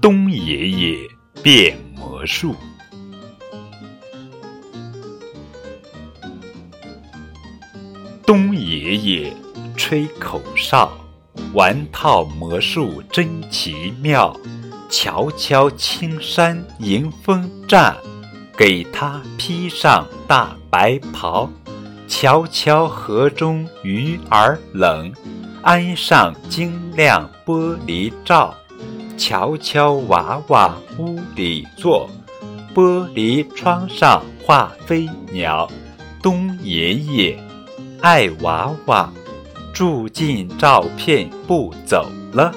东爷爷变魔术。东爷爷吹口哨，玩套魔术真奇妙。瞧瞧青山迎风站，给他披上大白袍。瞧瞧河中鱼儿冷，安上晶亮玻璃罩。悄悄娃娃屋里坐，玻璃窗上画飞鸟。冬爷爷。爱娃娃，住进照片不走了。